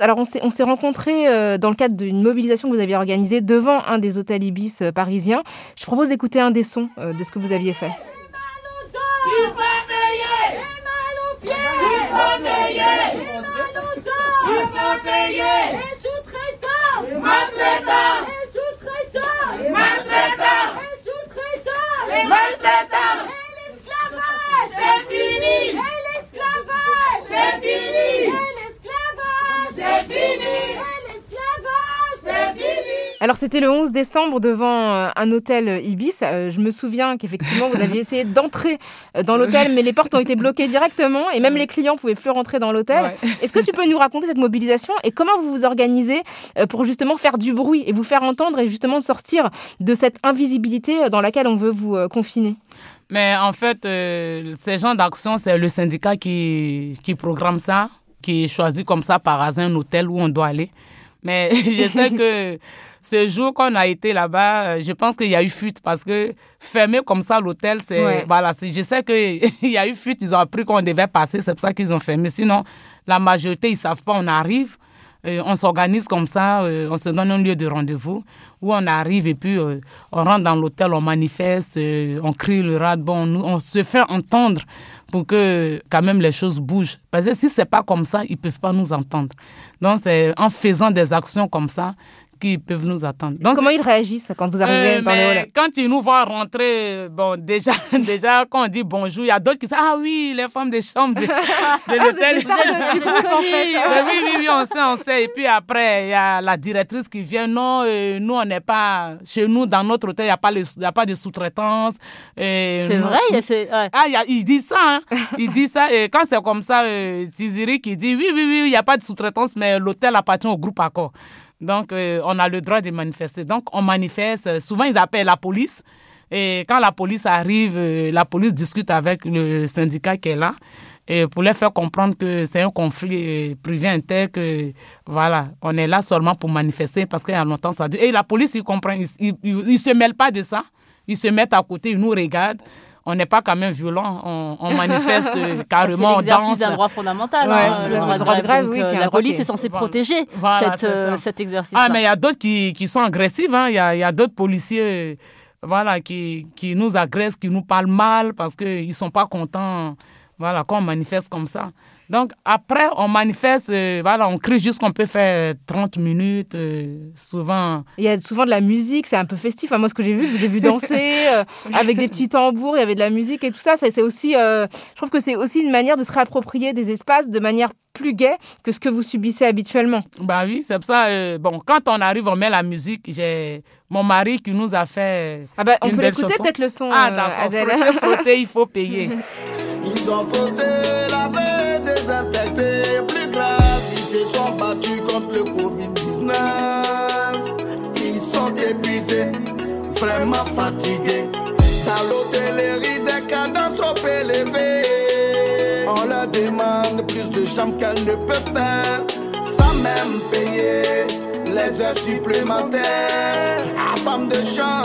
Alors, on s'est rencontrés euh, dans le cadre d'une mobilisation que vous aviez organisée devant un des hôtels Ibis euh, parisiens. Je propose d'écouter un des sons euh, de ce que vous aviez fait. C'est fini. L'esclavage C'est Alors c'était le 11 décembre devant euh, un hôtel Ibis. Euh, je me souviens qu'effectivement vous aviez essayé d'entrer euh, dans l'hôtel, mais les portes ont été bloquées directement et même les clients pouvaient plus rentrer dans l'hôtel. Est-ce que tu peux nous raconter cette mobilisation et comment vous vous organisez pour justement faire du bruit et vous faire entendre et justement sortir de cette invisibilité dans laquelle on veut vous confiner? Mais en fait, ces gens d'action, c'est le syndicat qui, qui programme ça, qui choisit comme ça par hasard un hôtel où on doit aller. Mais (laughs) je sais que ce jour qu'on a été là-bas, euh, je pense qu'il y a eu fuite parce que fermer comme ça l'hôtel, c'est. Voilà, je sais qu'il (laughs) y a eu fuite, ils ont appris qu'on devait passer, c'est pour ça qu'ils ont fermé. Sinon, la majorité, ils ne savent pas, on arrive. Euh, on s'organise comme ça, euh, on se donne un lieu de rendez-vous où on arrive et puis on rentre dans l'hôtel, on manifeste, on crie le rat, bon, on se fait entendre pour que quand même les choses bougent. Parce que si c'est pas comme ça, ils peuvent pas nous entendre. Donc c'est en faisant des actions comme ça qui peuvent nous attendre. Donc, Comment ils réagissent quand vous arrivez euh, dans les halls Quand ils nous voient rentrer, bon, déjà, (laughs) déjà quand on dit bonjour, il y a d'autres qui disent Ah oui, les femmes des chambres de, de (laughs) ah, l'hôtel. (laughs) oui, oui, oui, on sait, on sait. Et puis après, il y a la directrice qui vient Non, euh, nous, on n'est pas. Chez nous, dans notre hôtel, il n'y a, pas a pas de sous-traitance. C'est vrai, c'est. Ah, y a, il dit ça, hein. Il dit ça. Et quand c'est comme ça, euh, Tiziri qui dit Oui, oui, oui, il n'y a pas de sous-traitance, mais l'hôtel appartient au groupe Accor. Donc, euh, on a le droit de manifester. Donc, on manifeste. Souvent, ils appellent la police. Et quand la police arrive, euh, la police discute avec le syndicat qui est là et pour leur faire comprendre que c'est un conflit euh, privé interne, que voilà, on est là seulement pour manifester parce qu'il y a longtemps ça dure. Et la police, ils comprennent, ils ne se mêlent pas de ça. Ils se mettent à côté, ils nous regardent on n'est pas quand même violent, on, manifeste (laughs) carrément, on danse. C'est d'un droit fondamental. Hein, le, droit, de grève, oui. Euh, la police est censée protéger euh, cet exercice. Ah, mais il y a d'autres qui, sont agressifs. Hein. Il y a, d'autres policiers voilà, qui, qui nous agressent, qui nous parlent mal parce qu'ils ne sont pas contents voilà, quand on manifeste comme ça. Donc, après, on manifeste, euh, voilà, on crie juste qu'on peut faire 30 minutes, euh, souvent. Il y a souvent de la musique, c'est un peu festif. moi, ce que j'ai vu, je vous ai vu (laughs) danser euh, avec des petits tambours, il y avait de la musique et tout ça. C'est aussi, je trouve que c'est aussi une manière de se réapproprier des espaces de manière plus gaie que ce que vous subissez habituellement. Bah oui, c'est pour ça. bon, quand on arrive, on met la musique. J'ai mon mari qui nous a fait. Ah bah, on peut l'écouter peut-être le son. Ah d'accord. Frotter, frotter, il faut payer. Ils ont désinfectés. Vraiment fatigués. Dans l'hôtellerie, des cadences trop élevées. On leur demande plus de chambres qu'elles ne peuvent faire. Sans même payer les heures supplémentaires. À femme de chambre,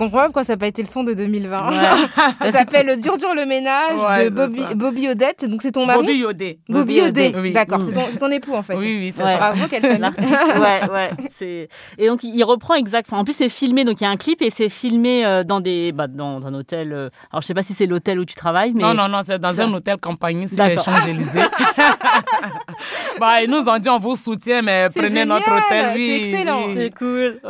comprends pas pourquoi ça n'a pas été le son de 2020. (laughs) ça s'appelle Dur Dur le ménage de Bobby, Bobby, Odette. Donc c'est ton mari Bobby Odette. Bobby, Odette. D'accord, c'est ton, époux en fait. Oui, oui, c'est ça. Bravo, quelle famille. (laughs) ouais, ouais. Et donc il reprend exactement. En plus c'est filmé, donc il y a un clip et c'est filmé euh, dans des, bah, dans un hôtel. Euh, alors je sais pas si c'est l'hôtel où tu travailles, mais non, non, non, c'est dans un hôtel campagne, c'est les Champs Élysées. (laughs) bah ils nous ont dit on vous soutient, mais prenez notre hôtel. Oui, c'est excellent, c'est cool.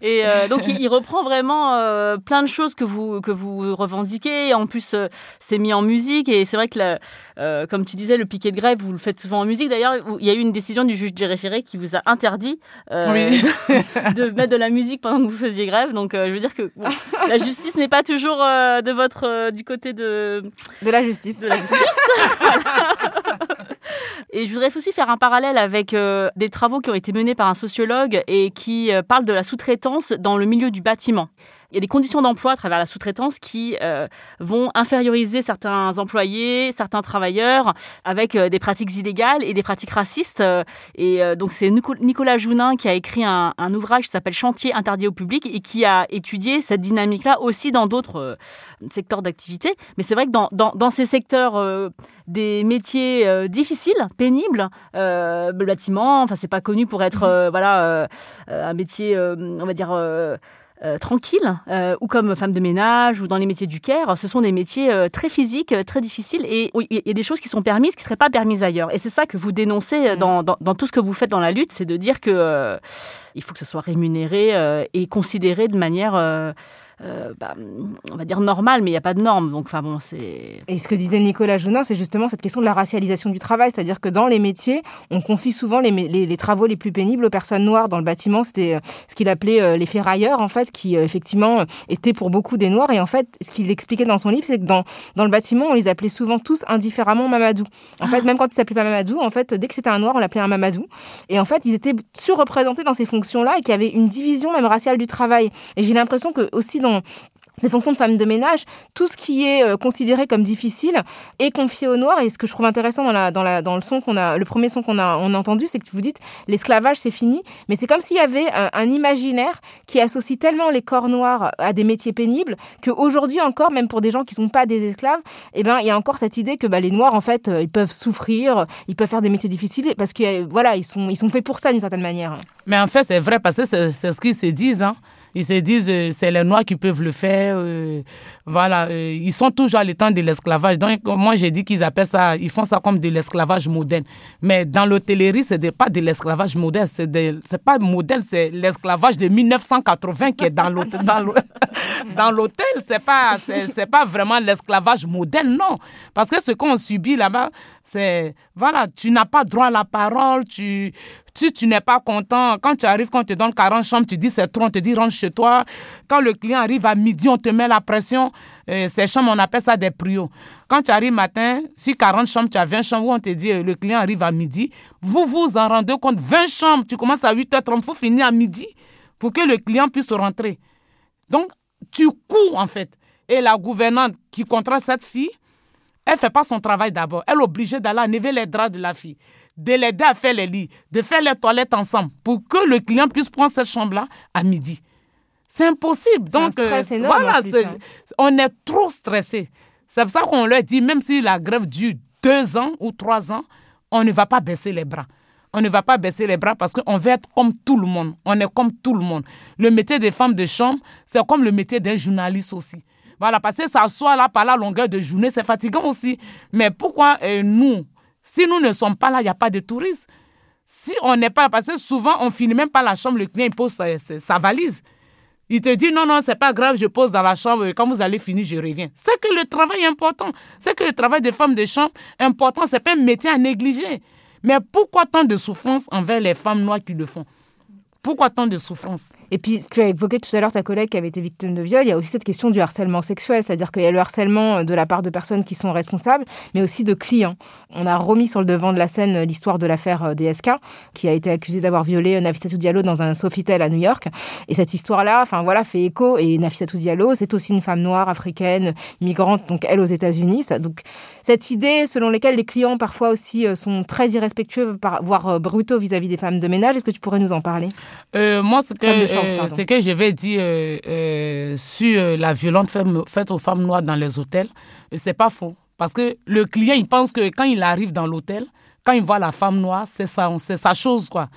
Et euh, donc il, il reprend vraiment euh, plein de choses que vous, que vous revendiquez. En plus, euh, c'est mis en musique. Et c'est vrai que, euh, comme tu disais, le piquet de grève, vous le faites souvent en musique. D'ailleurs, il y a eu une décision du juge du référé qui vous a interdit (laughs) de mettre de la musique pendant que vous faisiez grève. Donc, je veux dire que (laughs) la justice n'est pas toujours de votre, du côté de... De la justice. De la justice. (laughs) Et je voudrais aussi faire un parallèle avec des travaux qui ont été menés par un sociologue et qui parlent de la sous-traitance dans le milieu du bâtiment il y a des conditions d'emploi à travers la sous-traitance qui euh, vont inférioriser certains employés, certains travailleurs avec euh, des pratiques illégales et des pratiques racistes. Euh, et donc c'est Nicolas Jounin qui a écrit un, un ouvrage qui s'appelle Chantier interdit au public et qui a étudié cette dynamique-là aussi dans d'autres secteurs d'activité. Mais c'est vrai que dans, dans, dans ces secteurs des métiers difficiles, pénibles, le bâtiment, enfin c'est pas connu pour être voilà un métier, on va dire euh, tranquilles, euh, ou comme femme de ménage, ou dans les métiers du care, ce sont des métiers très physiques, très difficiles, et il y a des choses qui sont permises, qui ne seraient pas permises ailleurs. Et c'est ça que vous dénoncez dans, dans, dans, tout ce que vous faites dans la lutte, c'est de dire que il faut que ce soit rémunéré et considéré de manière euh, bah, on va dire normal, mais il n'y a pas de normes. Donc, enfin bon, c'est. Et ce que disait Nicolas Jounin, c'est justement cette question de la racialisation du travail, c'est-à-dire que dans les métiers, on confie souvent les, les, travaux les plus pénibles aux personnes noires. Dans le bâtiment, c'était euh, ce qu'il appelait euh, les ferrailleurs, en fait, qui effectivement étaient pour beaucoup des noirs. Et en fait, ce qu'il expliquait dans son livre, c'est que dans, dans le bâtiment, on les appelait souvent tous indifféremment Mamadou. En fait, ah. même quand ils s'appelaient pas Mamadou, en fait, dès que c'était un noir, on l'appelait un Mamadou. Et en fait, ils étaient surreprésentés dans ces fonctions-là et qu'il y avait une division même raciale du travail. Et j'ai l'impression que aussi dans ces fonctions de femme de ménage, tout ce qui est euh, considéré comme difficile est confié aux Noirs. Et ce que je trouve intéressant dans, le son qu'on a, le premier son qu'on a, entendu, c'est que vous dites l'esclavage c'est fini, mais c'est comme s'il y avait un, imaginaire qui associe tellement les corps noirs à des métiers pénibles qu'aujourd'hui encore, même pour des gens qui sont pas des esclaves, eh ben il y a encore cette idée que bah, les Noirs en fait euh, ils peuvent souffrir, ils peuvent faire des métiers difficiles parce que voilà ils sont ils sont faits pour ça d'une certaine manière. Mais en fait c'est vrai parce que c'est ce qu'ils se disent. Hein. Ils se disent euh, c'est les Noirs qui peuvent le faire. Euh, voilà, euh, ils sont toujours à l'état de l'esclavage. Donc moi j'ai dit qu'ils appellent ça, ils font ça comme de l'esclavage moderne. Mais dans l'hôtellerie, c'est pas de l'esclavage moderne, c'est pas modèle, c'est l'esclavage de 1980 qui est dans l'hôtel. (laughs) (laughs) Dans l'hôtel, c'est pas c'est pas vraiment l'esclavage moderne, non. Parce que ce qu'on subit là-bas, c'est voilà, tu n'as pas droit à la parole, tu si tu n'es pas content, quand tu arrives, quand on te donne 40 chambres, tu dis c'est trop, on te dit rentre chez toi. Quand le client arrive à midi, on te met la pression. Euh, ces chambres, on appelle ça des prios. Quand tu arrives matin, si 40 chambres, tu as 20 chambres, on te dit euh, le client arrive à midi. Vous vous en rendez compte, 20 chambres, tu commences à 8h30, il faut finir à midi pour que le client puisse rentrer. Donc, tu cours en fait. Et la gouvernante qui contrate cette fille, elle ne fait pas son travail d'abord. Elle est obligée d'aller enlever les draps de la fille de l'aider à faire les lits, de faire les toilettes ensemble pour que le client puisse prendre cette chambre-là à midi. C'est impossible. Donc, un euh, voilà, hein. on est trop stressé. C'est pour ça qu'on leur dit, même si la grève dure deux ans ou trois ans, on ne va pas baisser les bras. On ne va pas baisser les bras parce qu'on veut être comme tout le monde. On est comme tout le monde. Le métier des femmes de chambre, c'est comme le métier d'un journaliste aussi. Voilà, parce que s'asseoir là par la longueur de journée, c'est fatigant aussi. Mais pourquoi euh, nous, si nous ne sommes pas là, il n'y a pas de touristes. Si on n'est pas là, parce que souvent, on finit même pas la chambre, le client pose sa, valise. Il te dit non, non, c'est pas grave, je pose dans la chambre, quand vous allez finir, je reviens. C'est que le travail est important. C'est que le travail des femmes de chambre est important, c'est pas un métier à négliger. Mais pourquoi tant de souffrance envers les femmes noires qui le font? Pourquoi tant de souffrance? Et puis, tu as évoqué tout à l'heure ta collègue qui avait été victime de viol. Il y a aussi cette question du harcèlement sexuel, c'est-à-dire qu'il y a le harcèlement euh, de la part de personnes qui sont responsables, mais aussi de clients. On a remis sur le devant de la scène euh, l'histoire de l'affaire euh, DSK, qui a été accusée d'avoir violé Nafissatou Diallo dans un Sofitel à New York. Et cette histoire-là, enfin voilà, fait écho. Et Nafissatou Diallo, c'est aussi une femme noire, africaine, migrante, donc elle aux États-Unis. Donc cette idée selon laquelle les clients parfois aussi sont très irrespectueux, voire brutaux vis-à-vis des femmes de ménage, est-ce que tu pourrais nous en parler? Moi, ce que euh, ce que je vais dire euh, euh, sur la violence faite aux femmes noires dans les hôtels, c'est pas faux. Parce que le client, il pense que quand il arrive dans l'hôtel, quand il voit la femme noire, c'est c'est sa chose, quoi.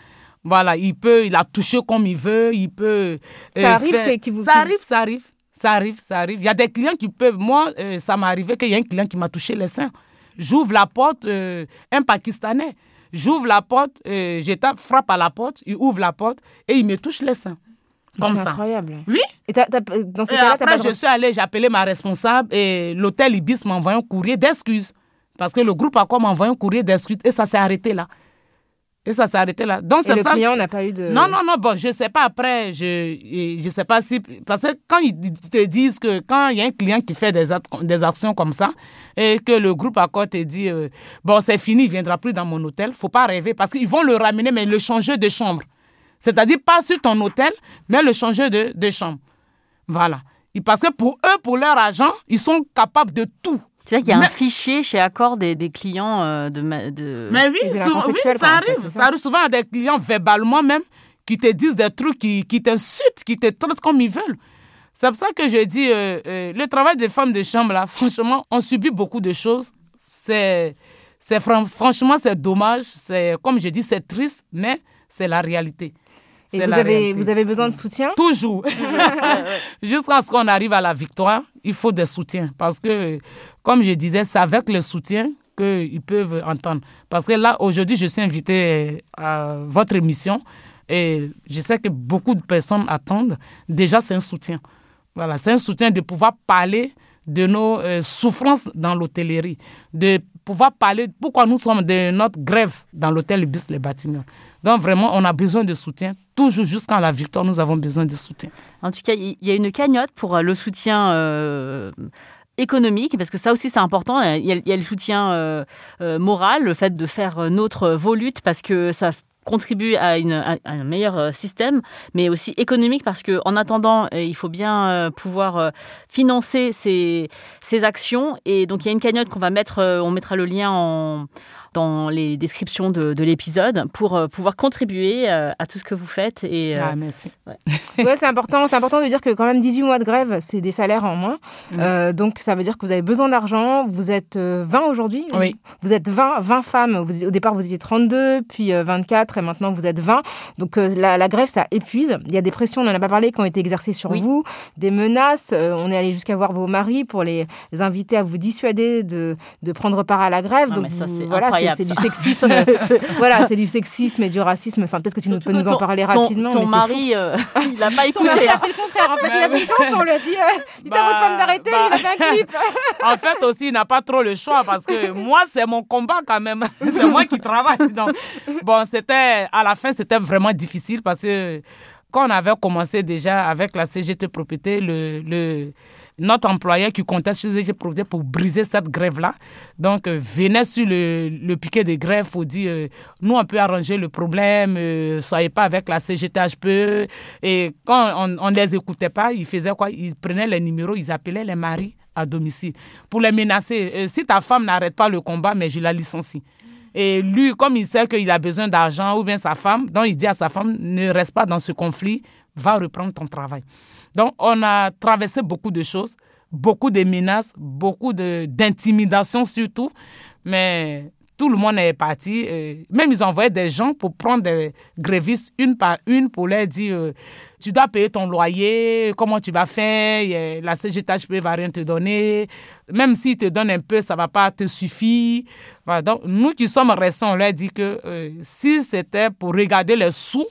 Voilà, il peut, il a touché comme il veut, il peut. ça arrive qui vous. Ça arrive, ça arrive, ça arrive, ça arrive. Il y a des clients qui peuvent. Moi, ça m'est arrivé qu'il y a un client qui m'a touché les seins. J'ouvre la porte, un Pakistanais. J'ouvre la porte, je tape, frappe à la porte, il ouvre la porte et il me touche les seins. C'est incroyable. Oui. Et, dans ce cas-là, après, je suis allée, j'ai appelé ma responsable et l'hôtel Ibis m'a envoyé un courrier d'excuses. Parce que le groupe a m'a envoyé un courrier d'excuses et ça s'est arrêté là. Et ça s'est arrêté là. Donc, et le client n'a pas eu de... Non, non, non, bon, je ne sais pas après, je ne sais pas si... Parce que quand ils te disent que quand il y a un client qui fait des, des actions comme ça et que le groupe Accord te dit, euh, bon, c'est fini, il ne viendra plus dans mon hôtel, faut pas rêver parce qu'ils vont le ramener, mais le changer de chambre. C'est-à-dire pas sur ton hôtel, mais le changer de, de chambre. Voilà. Parce que pour eux, pour leur argent, ils sont capables de tout. C'est-à-dire qu'il y a un fichier chez Accor des, des clients euh, de, de... Mais oui, ça arrive. ça arrive souvent à des clients verbalement même qui te disent des trucs, qui, qui t'insultent, qui te traitent comme ils veulent. C'est pour ça que je dis, euh, euh, le travail des femmes de chambre, là, franchement, on subit beaucoup de choses. C'est, c'est franchement, c'est dommage. C'est, comme je dis, c'est triste, mais c'est la réalité Et vous avez, vous avez besoin de soutien Toujours. (laughs) (laughs) Jusqu'à ce qu'on arrive à la victoire, il faut des soutiens. Parce que, comme je disais, c'est avec le soutien qu'ils peuvent entendre. Parce que là, aujourd'hui, je suis invité à votre émission et je sais que beaucoup de personnes attendent. Déjà, c'est un soutien. Voilà, c'est un soutien de pouvoir parler de nos euh, souffrances dans l'hôtellerie, de pouvoir parler pourquoi nous sommes de notre grève dans l'hôtel Bis les bâtiments. Donc vraiment, on a besoin de soutien. Toujours jusqu'à la victoire, nous avons besoin de soutien. En tout cas, il y a une cagnotte pour euh, le soutien euh, économique, parce que ça aussi c'est important. Il y, a, le soutien moral, le fait de faire notre volute, parce que ça contribue à, un meilleur euh, système, mais aussi économique parce que en attendant, euh, il faut bien euh, pouvoir financer ces, ces actions. Et donc il y a une cagnotte qu'on va mettre, on mettra le lien en, dans les descriptions de, l'épisode pour euh, pouvoir contribuer euh, à tout ce que vous faites. Et, euh, ah, merci. (laughs) Ouais, c'est important, c'est important de dire que quand même 18 mois de grève, c'est des salaires en moins. Mm. donc ça veut dire que vous avez besoin d'argent. Vous êtes 20 aujourd'hui. Oui. Vous êtes 20, 20 femmes. au départ, vous étiez 32, puis 24, et maintenant vous êtes 20. Donc la, grève, ça épuise. Il y a des pressions, on n'en a pas parlé, qui ont été exercées sur vous, des menaces. on est allé jusqu'à voir vos maris pour les, inviter à vous dissuader de, de prendre part à la grève. donc ça, voilà, c'est du sexisme. (laughs) voilà, c'est du sexisme et du racisme. Enfin, peut-être que tu peux nous en parler rapidement. Ton mari, euh, il n'a pas (laughs) écouté. il a fait le contraire. En fait, il avait une chance. On lui a dit, euh, (laughs) dites à votre femme d'arrêter. il a fait un clip. en fait, aussi, il n'a pas trop le choix parce que moi, c'est mon combat quand même. c'est moi qui travaille. Donc, bon, c'était à la fin, c'était vraiment difficile parce que quand on avait commencé déjà avec la CGT propriété, le, le notre employeur qui comptait sur CGT pour briser cette grève-là, donc euh, venait sur le, le, piquet de grève pour dire euh, nous on peut arranger le problème, euh, soyez pas avec la CGT Et quand on ne les écoutait pas, ils faisaient quoi? Ils prenaient les numéros, ils appelaient les maris à domicile pour les menacer. si ta femme n'arrête pas le combat, mais je la licencie. Et lui, comme il sait qu'il a besoin d'argent ou bien sa femme, donc il dit à sa femme, ne reste pas dans ce conflit, va reprendre ton travail. Donc on a traversé beaucoup de choses, beaucoup de menaces, beaucoup d'intimidation surtout, mais tout le monde est parti. même ils ont envoyé des gens pour prendre des grévistes une par une pour leur dire euh, tu dois payer ton loyer, comment tu vas faire, la CGTHP va rien te donner. Même s'ils te donnent un peu, ça va pas te suffire. donc nous qui sommes récents, on leur dit que euh, si c'était pour regarder les sous,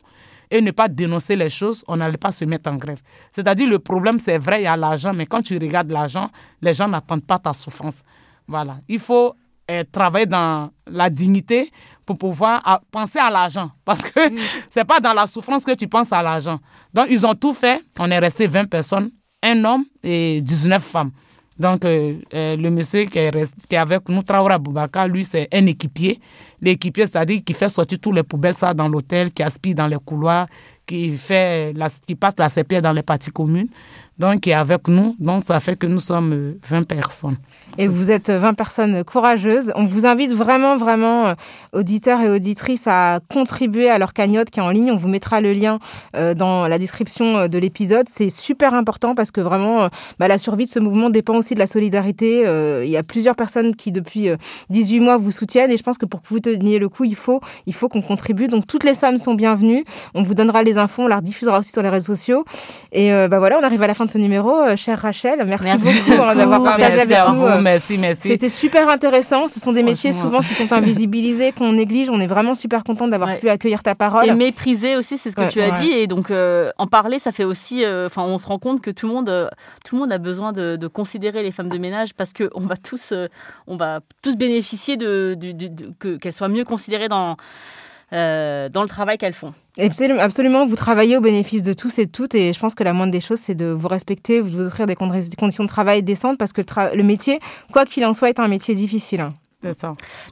et ne pas dénoncer les choses, on n'allait pas se mettre en grève. C'est-à-dire, le problème, c'est vrai, il y a l'argent, mais quand tu regardes l'argent, les gens n'attendent pas ta souffrance. Voilà. Il faut et travailler dans la dignité pour pouvoir penser à l'argent. (laughs) Parce que mm. c'est pas dans la souffrance que tu penses à l'argent. Donc, ils ont tout fait. On est resté 20 personnes, un homme et 19 femmes. Donc, euh, euh, le monsieur qui est, avec nous, Traora Boubaka, lui, c'est un équipier. L'équipier, c'est-à-dire qui fait sortir tous les poubelles ça dans l'hôtel, qui aspire dans les couloirs, qui, fait la, qui passe la CPR dans les parties communes donc est avec nous. Donc ça fait que nous sommes 20 euh, personnes. Et vous êtes 20 personnes courageuses. On vous invite vraiment, vraiment, euh, auditeurs et auditrices, à contribuer à leur cagnotte qui est en ligne. On vous mettra le lien euh, dans la description de l'épisode. C'est super important parce que vraiment, bah, la survie de ce mouvement dépend aussi de la solidarité. Il y a plusieurs personnes qui, depuis 18 mois, vous soutiennent. Et je pense que pour que vous teniez le coup, il faut, il faut qu'on contribue. Donc toutes les sommes sont bienvenues. On vous donnera les infos, on la rediffusera aussi sur les réseaux sociaux. Et bah voilà, on arrive à la fin de ce numéro, euh, chère Rachel. Merci, beaucoup, hein, d'avoir partagé avec nous. Euh, merci, merci. C'était super intéressant. Ce sont des métiers souvent qui sont invisibilisés, qu'on néglige. On est vraiment super content d'avoir pu accueillir ta parole. Et mépriser aussi, c'est ce que tu as dit. Et donc, euh, en parler, ça fait aussi. Enfin, on se rend compte que tout le monde, tout le monde a besoin de, considérer les femmes de ménage parce qu'on va tous, on va tous bénéficier de, de qu'elles soient mieux considérées dans euh, dans le travail qu'elles font. Absolument, vous travaillez au bénéfice de tous et de toutes et je pense que la moindre des choses, c'est de vous respecter, de vous offrir des conditions de travail décentes parce que le, métier, quoi qu'il en soit, est un métier difficile.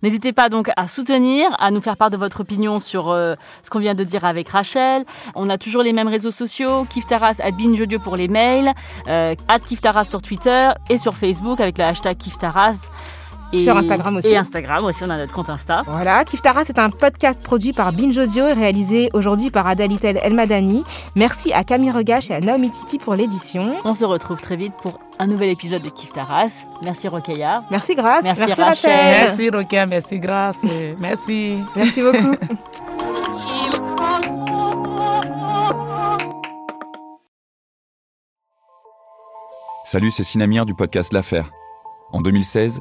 N'hésitez pas donc à soutenir, à nous faire part de votre opinion sur euh, ce qu'on vient de dire avec Rachel. On a toujours les mêmes réseaux sociaux, Kiftaras at Binge pour les mails, euh, at Kiftaras sur Twitter et sur Facebook avec le hashtag Kiftaras. Sur Instagram aussi. Et Instagram aussi, on a notre compte Insta. Voilà, Kiftara, c'est un podcast produit par Binge et réalisé aujourd'hui par Adalitel Elmadani. Merci à Camille Regache et à Naomi Titi pour l'édition. On se retrouve très vite pour un nouvel épisode de Kiftaras. Merci Rokhaya. Merci Grace. Merci, merci Rachel. Merci Rokhaya, merci Grace. Merci. Merci beaucoup. (laughs) Salut, c'est Sinamière du podcast L'Affaire. En 2016,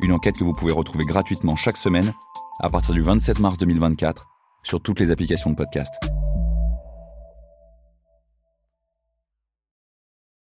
Une enquête que vous pouvez retrouver gratuitement chaque semaine à partir du 27 mars 2024 sur toutes les applications de podcast.